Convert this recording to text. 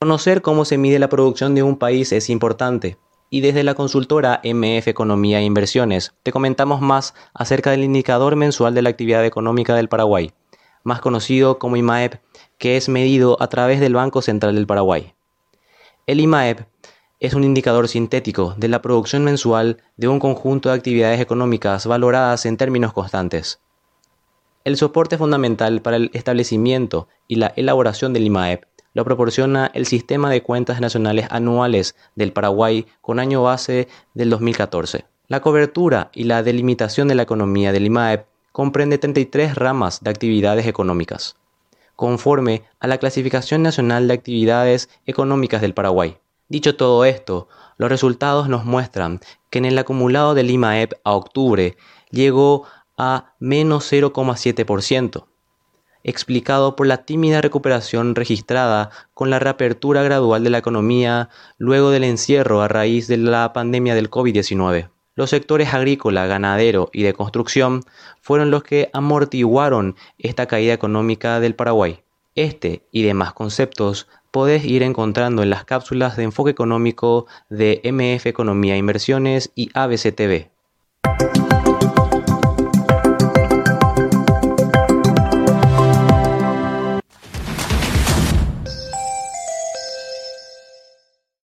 Conocer cómo se mide la producción de un país es importante. Y desde la consultora MF Economía e Inversiones te comentamos más acerca del indicador mensual de la actividad económica del Paraguay, más conocido como IMAEP, que es medido a través del Banco Central del Paraguay. El IMAEP es un indicador sintético de la producción mensual de un conjunto de actividades económicas valoradas en términos constantes. El soporte fundamental para el establecimiento y la elaboración del IMAEP lo proporciona el Sistema de Cuentas Nacionales Anuales del Paraguay con año base del 2014. La cobertura y la delimitación de la economía del IMAEP comprende 33 ramas de actividades económicas, conforme a la Clasificación Nacional de Actividades Económicas del Paraguay. Dicho todo esto, los resultados nos muestran que en el acumulado del IMAEP a octubre llegó a menos 0,7%, explicado por la tímida recuperación registrada con la reapertura gradual de la economía luego del encierro a raíz de la pandemia del COVID-19. Los sectores agrícola, ganadero y de construcción fueron los que amortiguaron esta caída económica del Paraguay. Este y demás conceptos podés ir encontrando en las cápsulas de enfoque económico de MF Economía Inversiones y ABCTV.